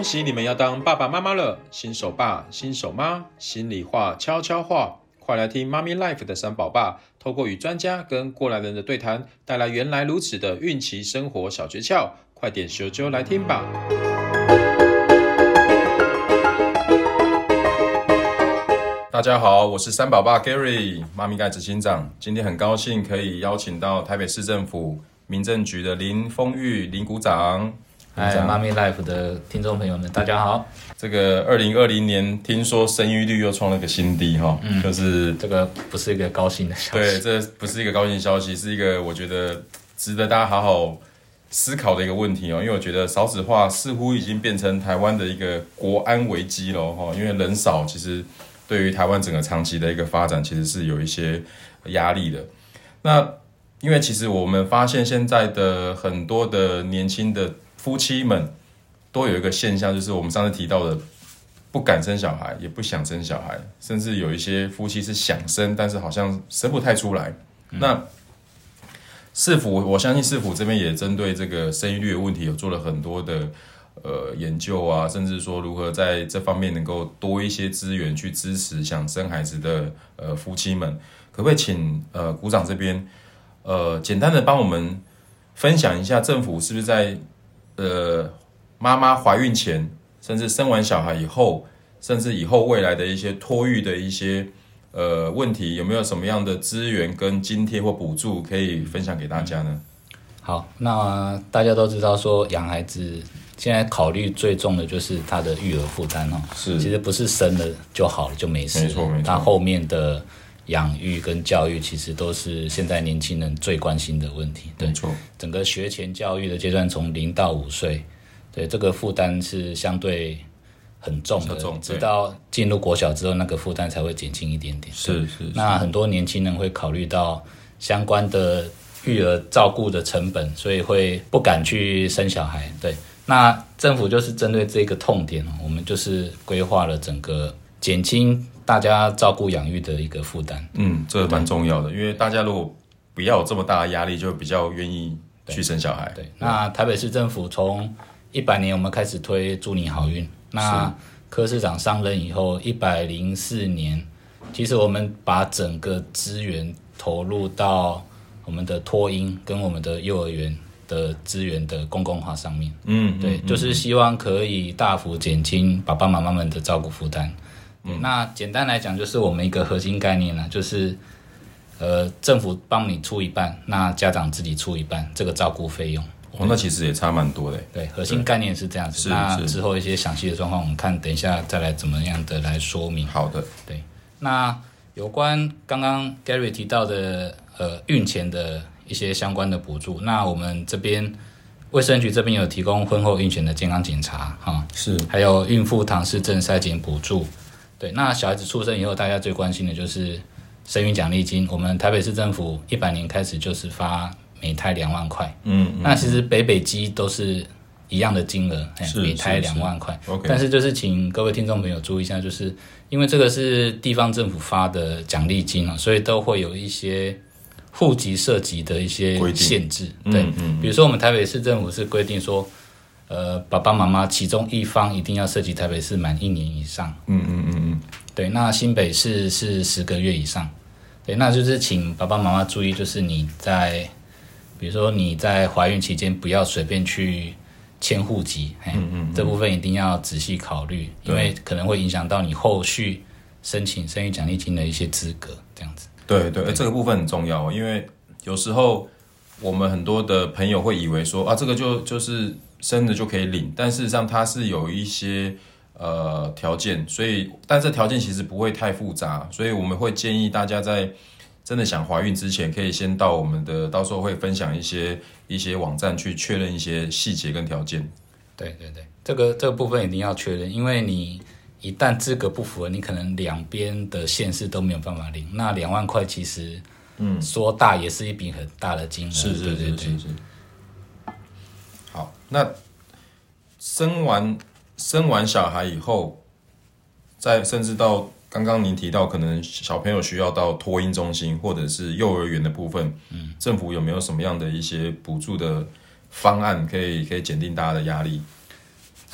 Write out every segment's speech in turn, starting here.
恭喜你们要当爸爸妈妈了，新手爸、新手妈，心里话、悄悄话，快来听妈咪 Life 的三宝爸，透过与专家跟过来人的对谈，带来原来如此的孕期生活小诀窍，快点咻咻来听吧！大家好，我是三宝爸 Gary，妈咪盖执行长，今天很高兴可以邀请到台北市政府民政局的林丰裕林股长。嗨，妈咪 Life 的听众朋友们，大家好。这个二零二零年，听说生育率又创了个新低，哈，嗯，就是这个不是一个高兴的消息。对，这不是一个高兴消息，是一个我觉得值得大家好好思考的一个问题哦。因为我觉得少子化似乎已经变成台湾的一个国安危机了，哈。因为人少，其实对于台湾整个长期的一个发展，其实是有一些压力的。那因为其实我们发现现在的很多的年轻的。夫妻们都有一个现象，就是我们上次提到的，不敢生小孩，也不想生小孩，甚至有一些夫妻是想生，但是好像生不太出来。嗯、那市府，我相信市府这边也针对这个生育率的问题，有做了很多的呃研究啊，甚至说如何在这方面能够多一些资源去支持想生孩子的呃夫妻们，可不可以请呃股长这边呃简单的帮我们分享一下，政府是不是在呃，妈妈怀孕前，甚至生完小孩以后，甚至以后未来的一些托育的一些呃问题，有没有什么样的资源跟津贴或补助可以分享给大家呢？好，那大家都知道说养孩子现在考虑最重的就是他的育儿负担哦，是，其实不是生了就好了就没事，没错没错，他后面的。养育跟教育其实都是现在年轻人最关心的问题。对，没错，整个学前教育的阶段，从零到五岁，对这个负担是相对很重的。重，直到进入国小之后，那个负担才会减轻一点点。是是，是。那很多年轻人会考虑到相关的育儿照顾的成本，所以会不敢去生小孩。对，那政府就是针对这个痛点，我们就是规划了整个减轻。大家照顾养育的一个负担，嗯，这个蛮重要的，因为大家如果不要有这么大的压力，就比较愿意去生小孩。对，对，那台北市政府从一百年我们开始推祝你好运，那柯市长上任以后，一百零四年，其实我们把整个资源投入到我们的托婴跟我们的幼儿园的资源的公共化上面。嗯，对，嗯，就是希望可以大幅减轻爸爸妈妈们的照顾负担。嗯、那简单来讲，就是我们一个核心概念呢，就是，呃，政府帮你出一半，那家长自己出一半，这个照顾费用。哦，那其实也差蛮多的。对，核心概念是这样子。那之后一些详细的状况，我们看等一下再来怎么样的来说明。好的，对。那有关刚刚 Gary 提到的，呃，孕前的一些相关的补助，那我们这边卫生局这边有提供婚后孕前的健康检查，哈，是，还有孕妇唐氏症筛检补助。对，那小孩子出生以后，大家最关心的就是生育奖励金。我们台北市政府一百年开始就是发每胎两万块。嗯，嗯，那其实北北基都是一样的金额，每胎两万块。OK，但是就是请各位听众朋友注意一下，就是因为这个是地方政府发的奖励金啊，所以都会有一些户籍涉及的一些限制。对，嗯嗯，比如说我们台北市政府是规定说。呃，爸爸妈妈其中一方一定要涉及台北市满一年以上。嗯嗯嗯嗯，对。那新北市是十个月以上。对，那就是请爸爸妈妈注意，就是你在，比如说你在怀孕期间不要随便去迁户籍。嗯嗯，嗯。这部分一定要仔细考虑，因为可能会影响到你后续申请生育奖励金的一些资格。这样子。对对，对，这个部分很重要，因为有时候我们很多的朋友会以为说啊，这个就就是。生的就可以领，但事实上它是有一些呃条件，所以但这条件其实不会太复杂，所以我们会建议大家在真的想怀孕之前，可以先到我们的，到时候会分享一些一些网站去确认一些细节跟条件。对对对，这个这个部分一定要确认，因为你一旦资格不符合，你可能两边的县市都没有办法领。那两万块其实，嗯，说大也是一笔很大的金额。是是是是是。那生完生完小孩以后，再甚至到刚刚您提到，可能小朋友需要到托婴中心或者是幼儿园的部分，嗯，政府有没有什么样的一些补助的方案，可以可以减轻大家的压力？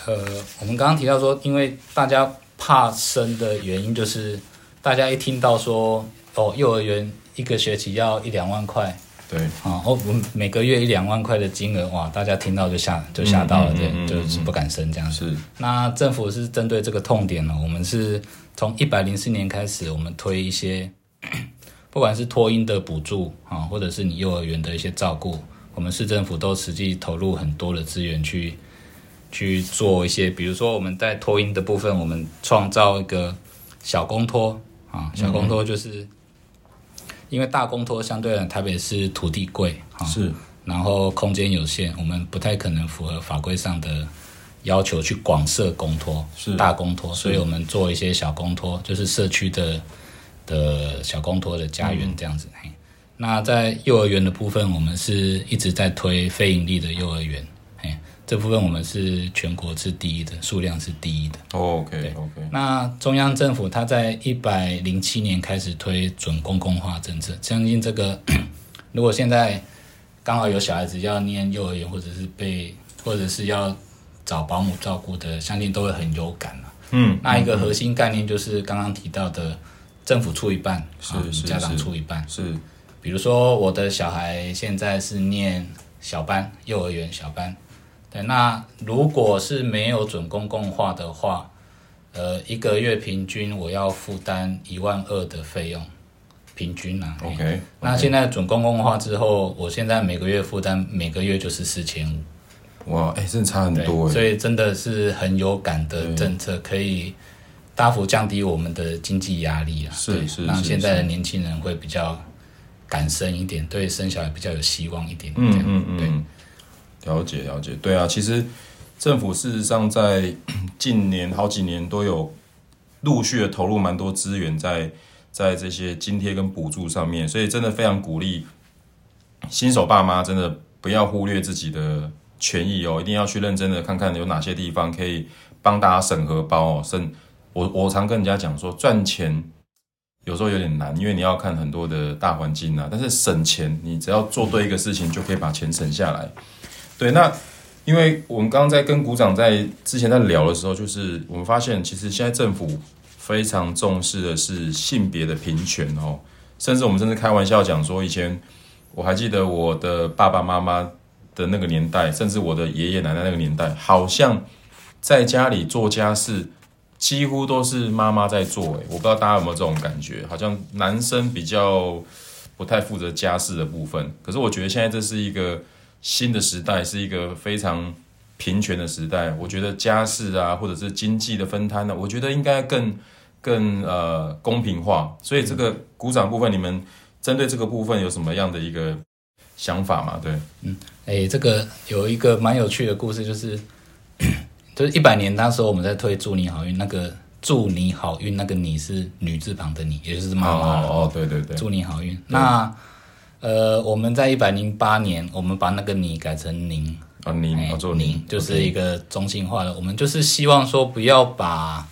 呃，我们刚刚提到说，因为大家怕生的原因，就是大家一听到说哦，幼儿园一个学期要一两万块，对啊，哦，我每个月一两万块的金额，哇，大家听到就吓就吓到了，对、嗯，就是不敢生这样子。是，那政府是针对这个痛点呢，我们是从一百零四年开始，我们推一些，不管是托婴的补助啊，或者是你幼儿园的一些照顾，我们市政府都实际投入很多的资源去。去做一些，比如说我们在托婴的部分，我们创造一个小公托啊，小公托就是、嗯、因为大公托相对来台北市土地贵啊，是，然后空间有限，我们不太可能符合法规上的要求去广设公托，是。大公托，所以我们做一些小公托，就是社区的的小公托的家园这样子。嗯、那在幼儿园的部分，我们是一直在推非盈利的幼儿园。这部分我们是全国是第一的，数量是第一的。Oh, OK OK。那中央政府它在一百零七年开始推准公共化政策，相信这个如果现在刚好有小孩子要念幼儿园，或者是被或者是要找保姆照顾的，相信都会很有感了。嗯，那一个核心概念就是刚刚提到的，政府出一半，是是家长出一半，是。比如说我的小孩现在是念小班，幼儿园小班。那如果是没有准公共化的话，呃，一个月平均我要负担一万二的费用，平均啊。OK, okay. 那现在准公共化之后，我现在每个月负担每个月就是四千五。哇，哎，真的差很多。所以真的是很有感的政策，可以大幅降低我们的经济压力啊。是是，让现在的年轻人会比较敢生一点，对生小孩比较有希望一点。嗯嗯嗯。对。了解了解，对啊，其实政府事实上在 近年好几年都有陆续的投入蛮多资源在在这些津贴跟补助上面，所以真的非常鼓励新手爸妈真的不要忽略自己的权益哦，一定要去认真的看看有哪些地方可以帮大家审核包哦。省我我常跟人家讲说，赚钱有时候有点难，因为你要看很多的大环境啊，但是省钱你只要做对一个事情，就可以把钱省下来。对，那因为我们刚刚在跟股长在之前在聊的时候，就是我们发现，其实现在政府非常重视的是性别的平权哦，甚至我们甚至开玩笑讲说，以前我还记得我的爸爸妈妈的那个年代，甚至我的爷爷奶奶那个年代，好像在家里做家事几乎都是妈妈在做，诶，我不知道大家有没有这种感觉，好像男生比较不太负责家事的部分，可是我觉得现在这是一个。新的时代是一个非常平权的时代，我觉得家事啊，或者是经济的分摊呢，我觉得应该更更呃公平化。所以这个鼓掌部分，你们针对这个部分有什么样的一个想法吗？对，嗯，哎，这个有一个蛮有趣的故事，就是就是一百年那时候我们在推祝你好运，那个祝你好运，那个你是女字旁的你，也就是妈妈哦，哦，对对对，祝你好运。那呃，我们在一百零八年，我们把那个“你”改成“您”啊，您，您，做您，就是一个中性化的。我们就是希望说，不要把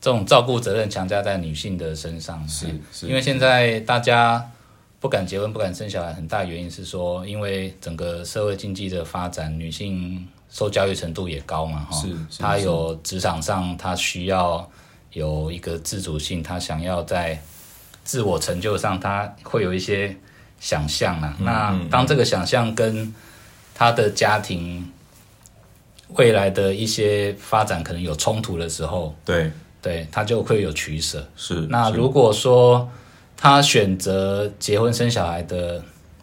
这种照顾责任强加在女性的身上。是，是，因为现在大家不敢结婚、不敢生小孩，很大原因是说，因为整个社会经济的发展，女性受教育程度也高嘛，哈，是，她有职场上，她需要有一个自主性，她想要在自我成就上，她会有一些。想象啊，那当这个想象跟他的家庭未来的一些发展可能有冲突的时候，对对，他就会有取舍。是，那如果说他选择结婚生小孩的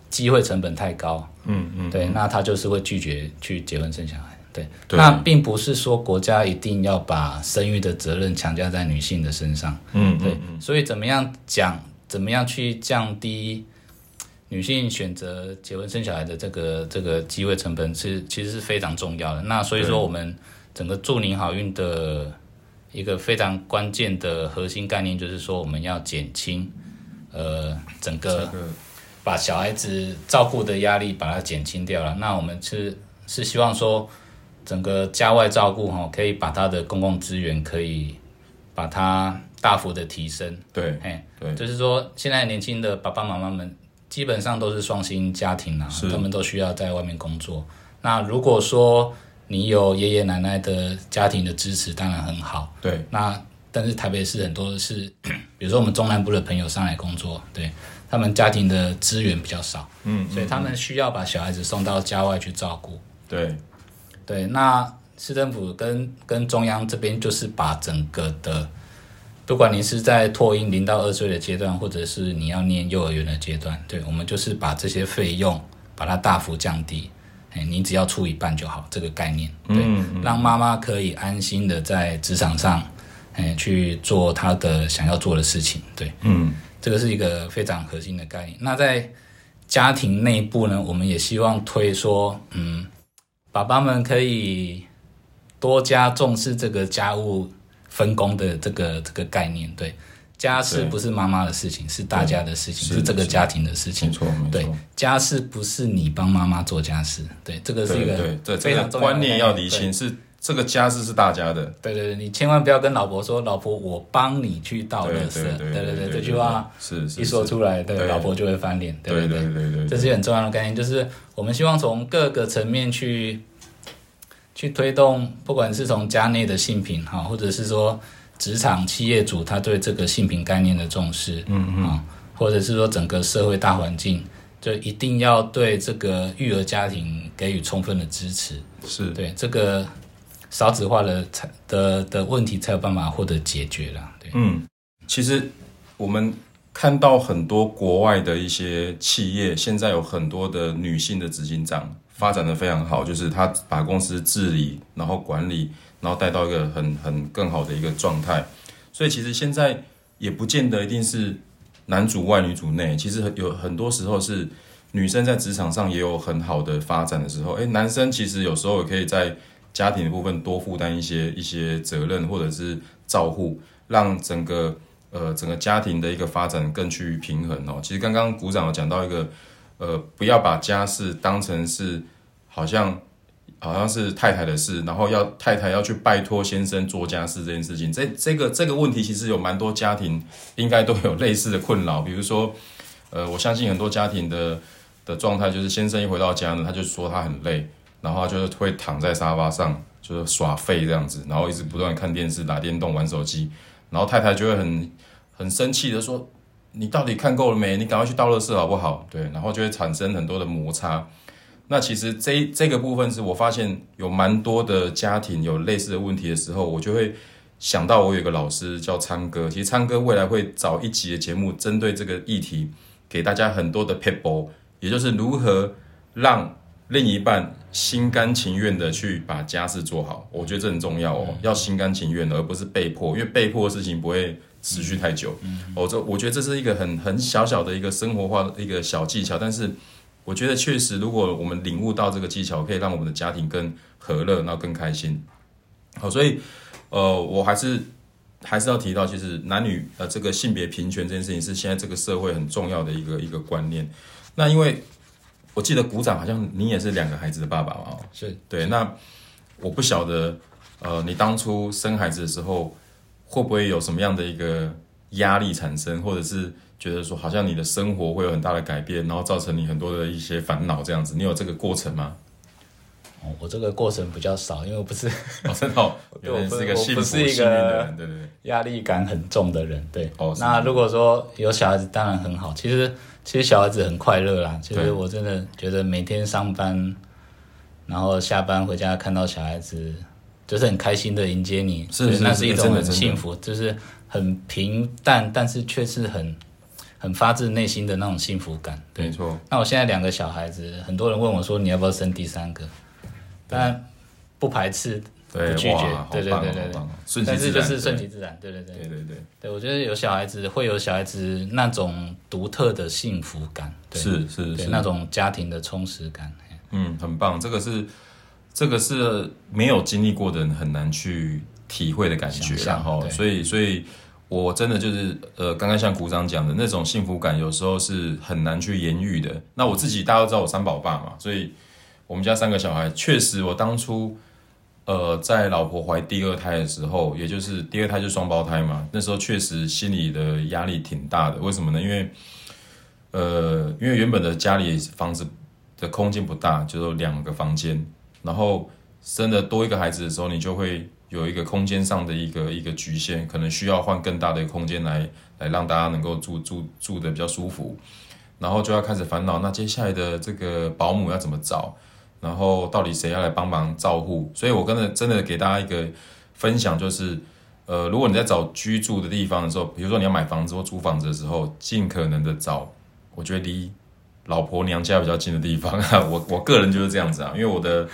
机会成本太高，嗯嗯，对，那他就是会拒绝去结婚生小孩。对，对，那并不是说国家一定要把生育的责任强加在女性的身上。嗯，对，所以怎么样讲，怎么样去降低。女性选择结婚生小孩的这个这个机会成本是其实是非常重要的。那所以说，我们整个祝您好运的一个非常关键的核心概念，就是说我们要减轻呃整个把小孩子照顾的压力把它减轻掉了。那我们是是希望说整个家外照顾哈，可以把它的公共资源可以把它大幅的提升。对，哎，对，就是说现在年轻的爸爸妈妈们。基本上都是双薪家庭啊，他们都需要在外面工作。那如果说你有爷爷奶奶的家庭的支持，当然很好。对，那但是台北市很多是，比如说我们中南部的朋友上来工作，对他们家庭的资源比较少，嗯，所以他们需要把小孩子送到家外去照顾。对，对，那市政府跟跟中央这边就是把整个的。不管你是在托婴零到二岁的阶段，或者是你要念幼儿园的阶段，对，我们就是把这些费用把它大幅降低，哎，你只要出一半就好，这个概念，对，嗯嗯、让妈妈可以安心的在职场上，哎，去做她的想要做的事情，对，嗯，这个是一个非常核心的概念。那在家庭内部呢，我们也希望推说，嗯，爸爸们可以多加重视这个家务。分工的这个这个概念，对，家事不是妈妈的事情，是大家的事情，是这个家庭的事情。没错，没错。对，家事不是你帮妈妈做家事，对，这个是一个对对非常重要的观念要理清，是这个家事是大家的。对对对，你千万不要跟老婆说，老婆我帮你去倒垃圾。对对对，这句话是一说出来，对老婆就会翻脸。对对对对，这是很重要的概念，就是我们希望从各个层面去。去推动，不管是从家内的性平哈，或者是说职场企业主他对这个性平概念的重视，嗯嗯，或者是说整个社会大环境，就一定要对这个育儿家庭给予充分的支持，是对这个少子化的才的的问题才有办法获得解决了。对，嗯，其实我们看到很多国外的一些企业，现在有很多的女性的执行长。发展的非常好，就是他把公司治理，然后管理，然后带到一个很很更好的一个状态。所以其实现在也不见得一定是男主外女主内，其实有很多时候是女生在职场上也有很好的发展的时候。诶，男生其实有时候也可以在家庭的部分多负担一些一些责任，或者是照护，让整个呃整个家庭的一个发展更趋于平衡哦。其实刚刚股长有讲到一个。呃，不要把家事当成是好像好像是太太的事，然后要太太要去拜托先生做家事这件事情。这这个这个问题其实有蛮多家庭应该都有类似的困扰。比如说，呃，我相信很多家庭的的状态就是先生一回到家呢，他就说他很累，然后他就会躺在沙发上就是耍废这样子，然后一直不断看电视、打电动、玩手机，然后太太就会很很生气的说。你到底看够了没？你赶快去倒垃圾好不好？对，然后就会产生很多的摩擦。那其实这这个部分是我发现有蛮多的家庭有类似的问题的时候，我就会想到我有一个老师叫昌哥。其实昌哥未来会找一集的节目，针对这个议题，给大家很多的撇步，也就是如何让另一半心甘情愿的去把家事做好。我觉得这很重要哦，要心甘情愿，而不是被迫，因为被迫的事情不会。持续太久，我这我觉得这是一个很很小小的一个生活化的一个小技巧，但是我觉得确实，如果我们领悟到这个技巧，可以让我们的家庭更和乐，然后更开心。好，所以呃，我还是还是要提到，其实男女呃这个性别平权这件事情是现在这个社会很重要的一个一个观念。那因为我记得鼓掌好像你也是两个孩子的爸爸嘛，是对。那我不晓得呃，你当初生孩子的时候。会不会有什么样的一个压力产生，或者是觉得说好像你的生活会有很大的改变，然后造成你很多的一些烦恼这样子？你有这个过程吗？哦，我这个过程比较少，因为我不是，哦，真的，哦，我是一个幸福幸运的人，对对对，压力感很重的人，对。哦，那如果说有小孩子，当然很好。其实，其实小孩子很快乐啦。其实我真的觉得每天上班，然后下班回家看到小孩子。就是很开心的迎接你，是，是，是那是一种很幸福，就是很平淡，但是却是很很发自内心的那种幸福感。对，没错。那我现在两个小孩子，很多人问我说，你要不要生第三个？但不排斥，不拒绝，对对对对对。但是就是顺其自然，对对对对对对。对，我觉得有小孩子会有小孩子那种独特的幸福感，是是是，那种家庭的充实感。嗯，很棒，这个是。这个是没有经历过的人很难去体会的感觉，然后，所以，所以我真的就是，呃，刚刚像股长讲的那种幸福感，有时候是很难去言喻的。那我自己，大家都知道我三宝爸嘛，所以我们家三个小孩，确实，我当初，呃，在老婆怀第二胎的时候，也就是第二胎就双胞胎嘛，那时候确实心里的压力挺大的。为什么呢？因为，呃，因为原本的家里房子的空间不大，就两个房间。然后生的多一个孩子的时候，你就会有一个空间上的一个一个局限，可能需要换更大的空间来来让大家能够住住住的比较舒服，然后就要开始烦恼，那接下来的这个保姆要怎么找？然后到底谁要来帮忙照护？所以我跟着真的给大家一个分享，就是呃，如果你在找居住的地方的时候，比如说你要买房子或租房子的时候，尽可能的找，我觉得离老婆娘家比较近的地方。我 我个人就是这样子啊，因为我的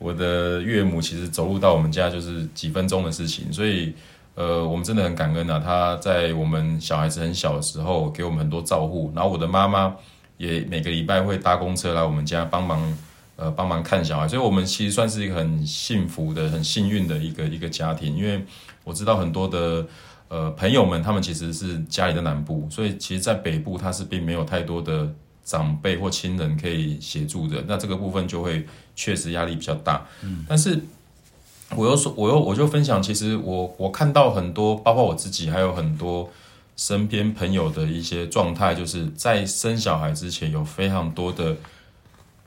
我的岳母其实走路到我们家就是几分钟的事情，所以呃，我们真的很感恩啊。她在我们小孩子很小的时候给我们很多照顾，然后我的妈妈也每个礼拜会搭公车来我们家帮忙，呃，帮忙看小孩，所以我们其实算是一个很幸福的、很幸运的一个一个家庭，因为。我知道很多的呃朋友们，他们其实是家里的南部，所以其实，在北部他是并没有太多的长辈或亲人可以协助的，那这个部分就会确实压力比较大。嗯，但是我又说，我又我就分享，其实我我看到很多，包括我自己，还有很多身边朋友的一些状态，就是在生小孩之前有非常多的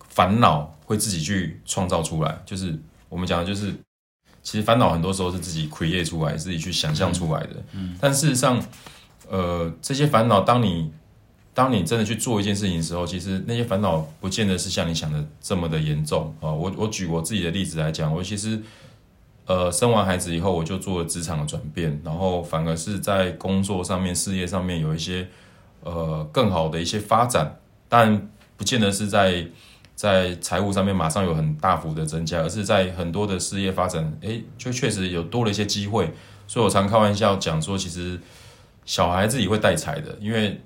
烦恼会自己去创造出来，就是我们讲的就是。其实烦恼很多时候是自己 create 出来，自己去想象出来的。嗯，但事实上，呃，这些烦恼，当你当你真的去做一件事情的时候，其实那些烦恼不见得是像你想的这么的严重啊。我我举我自己的例子来讲，我其实呃生完孩子以后，我就做了职场的转变，然后反而是在工作上面、事业上面有一些呃更好的一些发展，但不见得是在。在财务上面马上有很大幅的增加，而是在很多的事业发展，诶，就确实有多了一些机会。所以我常开玩笑讲说，其实小孩自己会带财的，因为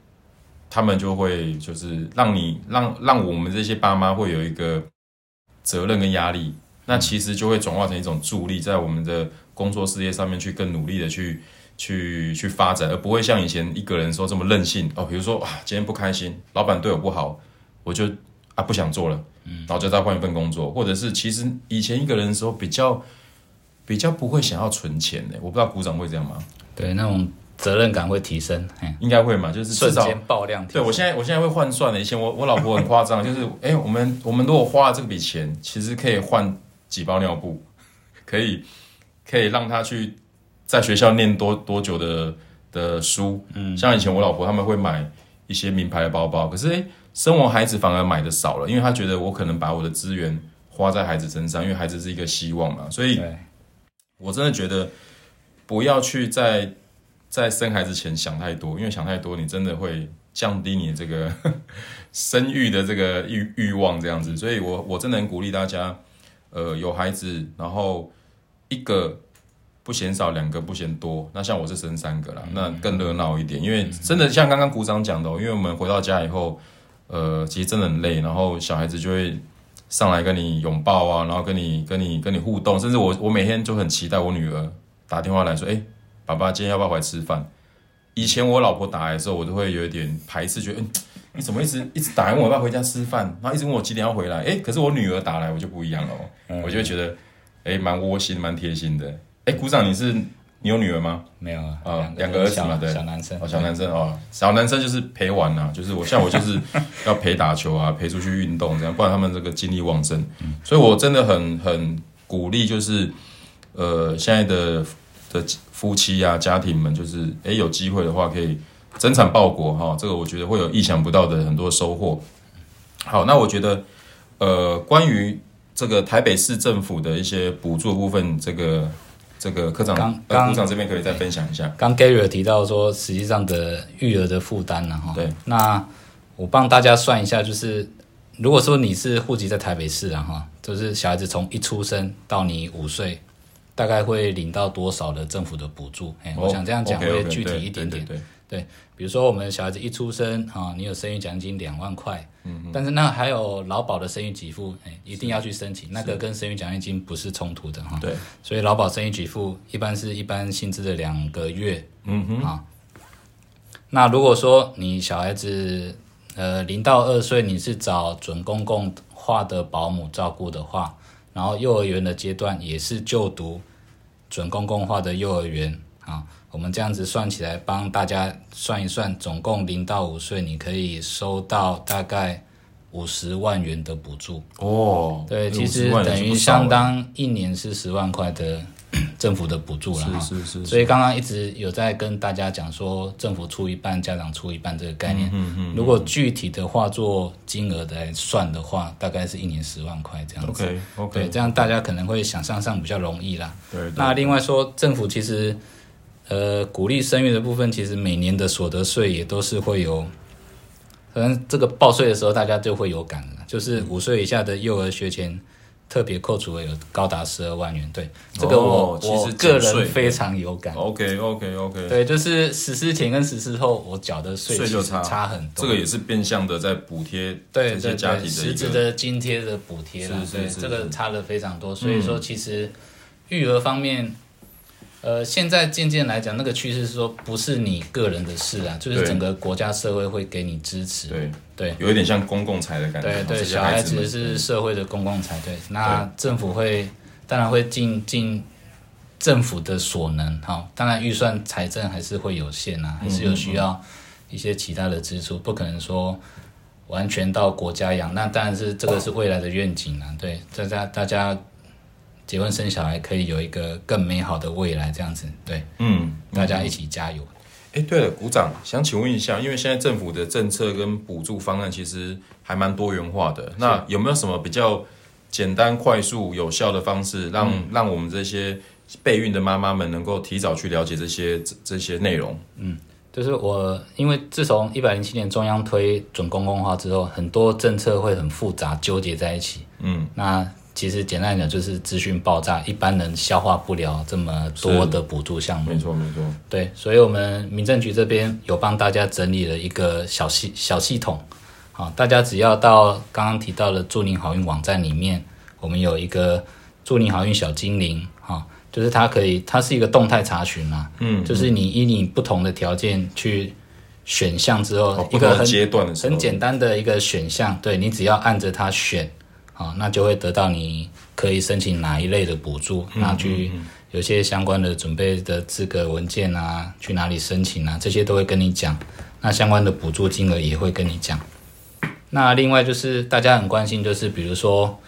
他们就会就是让你让让我们这些爸妈会有一个责任跟压力，那其实就会转化成一种助力，在我们的工作事业上面去更努力的去去去发展，而不会像以前一个人说这么任性哦。比如说啊，今天不开心，老板对我不好，我就。啊，不想做了，嗯，然后就再换一份工作，或者是其实以前一个人的时候比较比较不会想要存钱的，我不知道鼓掌会这样吗？对，那种责任感会提升，应该会嘛，就是瞬间爆量。对，我现在我现在会换算了，以前我我老婆很夸张，就是哎，我们我们如果花了这笔钱，其实可以换几包尿布，可以可以让他去在学校念多多久的的书，嗯，像以前我老婆他们会买一些名牌的包包，可是哎。生完孩子反而买的少了，因为她觉得我可能把我的资源花在孩子身上，因为孩子是一个希望嘛，所以，我真的觉得不要去在在生孩子前想太多，因为想太多，你真的会降低你这个 生育的这个欲欲望这样子。所以我我真的很鼓励大家，呃，有孩子，然后一个不嫌少，两个不嫌多。那像我是生三个啦，那更热闹一点，因为真的像刚刚鼓掌讲的，因为我们回到家以后。呃，其实真的很累，然后小孩子就会上来跟你拥抱啊，然后跟你、跟你、跟你互动，甚至我我每天就很期待我女儿打电话来说，哎，爸爸今天要不要回来吃饭？以前我老婆打来的时候，我都会有一点排斥，觉得，嗯，你怎么一直一直打来问我要不要回家吃饭，然后一直问我几点要回来？哎，可是我女儿打来，我就不一样了，嗯、我就会觉得，哎，蛮窝心、蛮贴心的。哎，鼓掌你是？你有女儿吗？没有啊，啊，两个儿子嘛，对，小男生，哦，小男生哦，小男生就是陪玩呐，就是我像我就是 要陪打球啊，陪出去运动这样，不然他们这个精力旺盛，所以我真的很很鼓励，就是呃现在的的夫妻啊家庭们，就是诶有机会的话可以增产报国哈，这个我觉得会有意想不到的很多收获。好，那我觉得呃关于这个台北市政府的一些补助部分，这个。这个科长，刚刚部长这边可以再分享一下。刚 Gary 提到说，实际上的育儿的负担呢，哈，对。那我帮大家算一下，就是如果说你是户籍在台北市啊，哈，就是小孩子从一出生到你五岁，大概会领到多少的政府的补助？哎、哦，我想这样讲会具体一点点。对，对，比如说我们小孩子一出生啊，你有生育奖金两万块。嗯但是那还有劳保的生育给付，哎，一定要去申请，那个跟生育奖励金不是冲突的哈。对，所以劳保生育给付一般是一般薪资的两个月。嗯哼。啊，那如果说你小孩子呃零到二岁，你是找准公共化的保姆照顾的话，然后幼儿园的阶段也是就读准公共化的幼儿园啊。我们这样子算起来，帮大家算一算，总共零到五岁，你可以收到大概五十万元的补助哦，对，其实等于相当一年是十万块的 政府的补助了哈。是是是，是。所以刚刚一直有在跟大家讲说，政府出一半，家长出一半这个概念。嗯嗯，嗯。如果具体的话做金额来算的话，大概是一年十万块这样子。OK OK。对，这样大家可能会想象上比较容易啦。对，对。那另外说，政府其实呃鼓励生育的部分，其实每年的所得税也都是会有。可能这个报税的时候，大家就会有感了，就是五岁以下的幼儿学前特别扣除额有高达十二万元。对，这个我、哦、我个人非常有感。OK OK OK。对，就是实施前跟实施后，我缴的税就差差很多。这个也是变相的在补贴这些家庭的实质的津贴的补贴了。对，这个差了非常多。所以说，其实育儿方面。呃，现在渐渐来讲，那个趋势是说，不是你个人的事啊，就是整个国家社会会给你支持。对对，有一点像公共财的感觉。对对，小孩子是社会的公共财。对，那政府会当然会尽尽政府的所能，哈，当然预算财政还是会有限啊，还是有需要一些其他的支出，不可能说完全到国家养。那当然是这个是未来的愿景啊，对，大家大家。结婚生小孩可以有一个更美好的未来，这样子，对，嗯，大家一起加油。哎、欸，对了，股长想请问一下，因为现在政府的政策跟补助方案其实还蛮多元化的，那有没有什么比较简单、快速、有效的方式让，让、嗯、让我们这些备孕的妈妈们能够提早去了解这些这，这些内容？嗯，就是我，因为自从一百零七年中央推准公共化之后，很多政策会很复杂纠结在一起，嗯，那。其实简单来讲，就是资讯爆炸，一般人消化不了这么多的补助项目。没错，没错。对，所以我们民政局这边有帮大家整理了一个小系小系统。好，大家只要到刚刚提到的祝您好运网站里面，我们有一个祝您好运小精灵，哈，就是它可以，它是一个动态查询嘛，嗯，就是你以你不同的条件去选项之后，哦、一个很阶段的很简单的一个选项，对，你只要按着它选。啊，那就会得到你可以申请哪一类的补助，那去有些相关的准备的资格文件啊，去哪里申请啊，这些都会跟你讲。那相关的补助金额也会跟你讲。那另外就是大家很关心，就是比如说，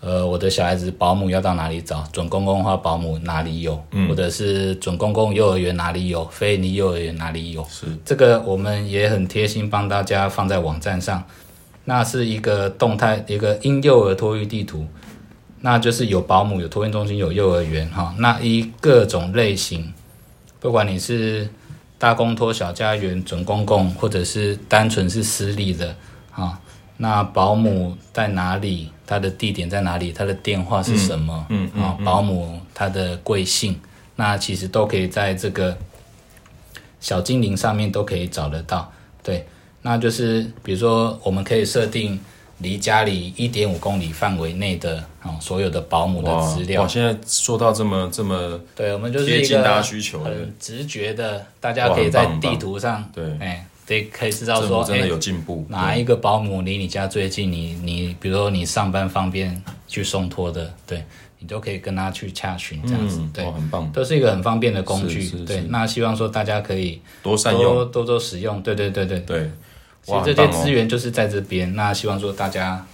呃，我的小孩子保姆要到哪里找？准公共化保姆哪里有？或者是准公共幼儿园哪里有？非营利幼儿园哪里有？是这个我们也很贴心帮大家放在网站上。那是一个动态，一个婴幼儿托育地图，那就是有保姆、有托运中心、有幼儿园哈。那一各种类型，不管你是大公托、小家园、准公共，或者是单纯是私立的啊，那保姆在哪里？他的地点在哪里？他的电话是什么？嗯啊、嗯嗯嗯，保姆他的贵姓？那其实都可以在这个小精灵上面都可以找得到，对。那就是，比如说，我们可以设定离家里一点五公里范围内的啊，所有的保姆的资料。哇，现在说到这么这么，对，我们就是一个很直觉的，大家可以在地图上，对，哎，得可以知道说，真的有进步，哪一个保姆离你家最近？你你，比如说你上班方便去送托的，对，你都可以跟他去洽询这样子，对，很棒，都是一个很方便的工具，对。那希望说大家可以多善用，多多使用，对对对对对。其实这些资源就是在这边，哦，那希望说大家，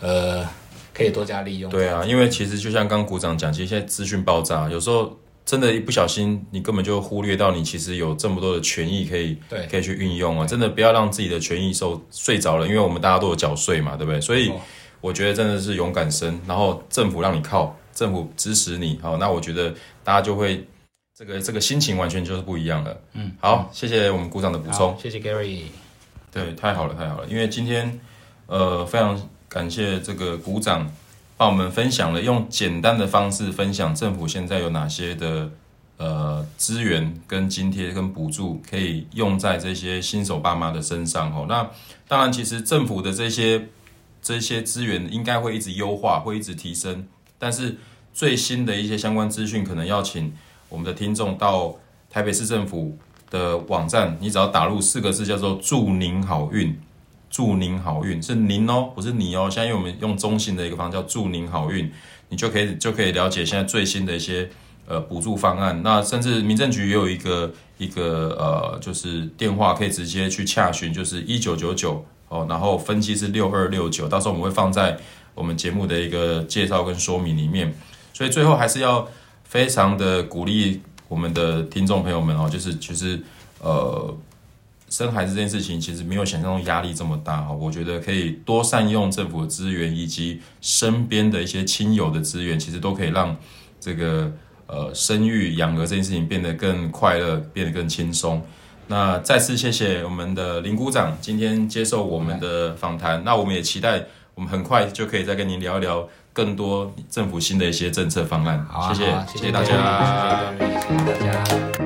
呃，可以多加利用。对啊，因为其实就像刚刚股长讲，其实现在资讯爆炸，有时候真的，一不小心，你根本就忽略到你其实有这么多的权益可以，对，可以去运用啊！真的不要让自己的权益受睡着了，因为我们大家都有缴税嘛，对不对？所以我觉得真的是勇敢生，然后政府让你靠，政府支持你，好，那我觉得大家就会这个这个心情完全就是不一样了。嗯，好，谢谢我们股长的补充，谢谢 Gary。对，太好了，太好了！因为今天，呃，非常感谢这个股长帮我们分享了用简单的方式分享政府现在有哪些的呃资源跟津贴跟补助可以用在这些新手爸妈的身上哦。那当然，其实政府的这些这些资源应该会一直优化，会一直提升。但是最新的一些相关资讯，可能要请我们的听众到台北市政府。的网站，你只要打入四个字，叫做“祝您好运”，祝您好运是您哦，不是你哦。现在我们用中性的一个方叫“祝您好运”，你就可以就可以了解现在最新的一些呃补助方案。那甚至民政局也有一个一个呃，就是电话可以直接去洽询，就是一九九九哦，然后分期是六二六九，到时候我们会放在我们节目的一个介绍跟说明里面。所以最后还是要非常的鼓励我们的听众朋友们哦，就是其实呃。生孩子这件事情其实没有想象中压力这么大哈，我觉得可以多善用政府的资源以及身边的一些亲友的资源，其实都可以让这个呃生育养儿这件事情变得更快乐，变得更轻松。那再次谢谢我们的林股长今天接受我们的访谈，那我们也期待我们很快就可以再跟您聊一聊更多政府新的一些政策方案。好啊，谢谢，谢谢大家，谢谢大家。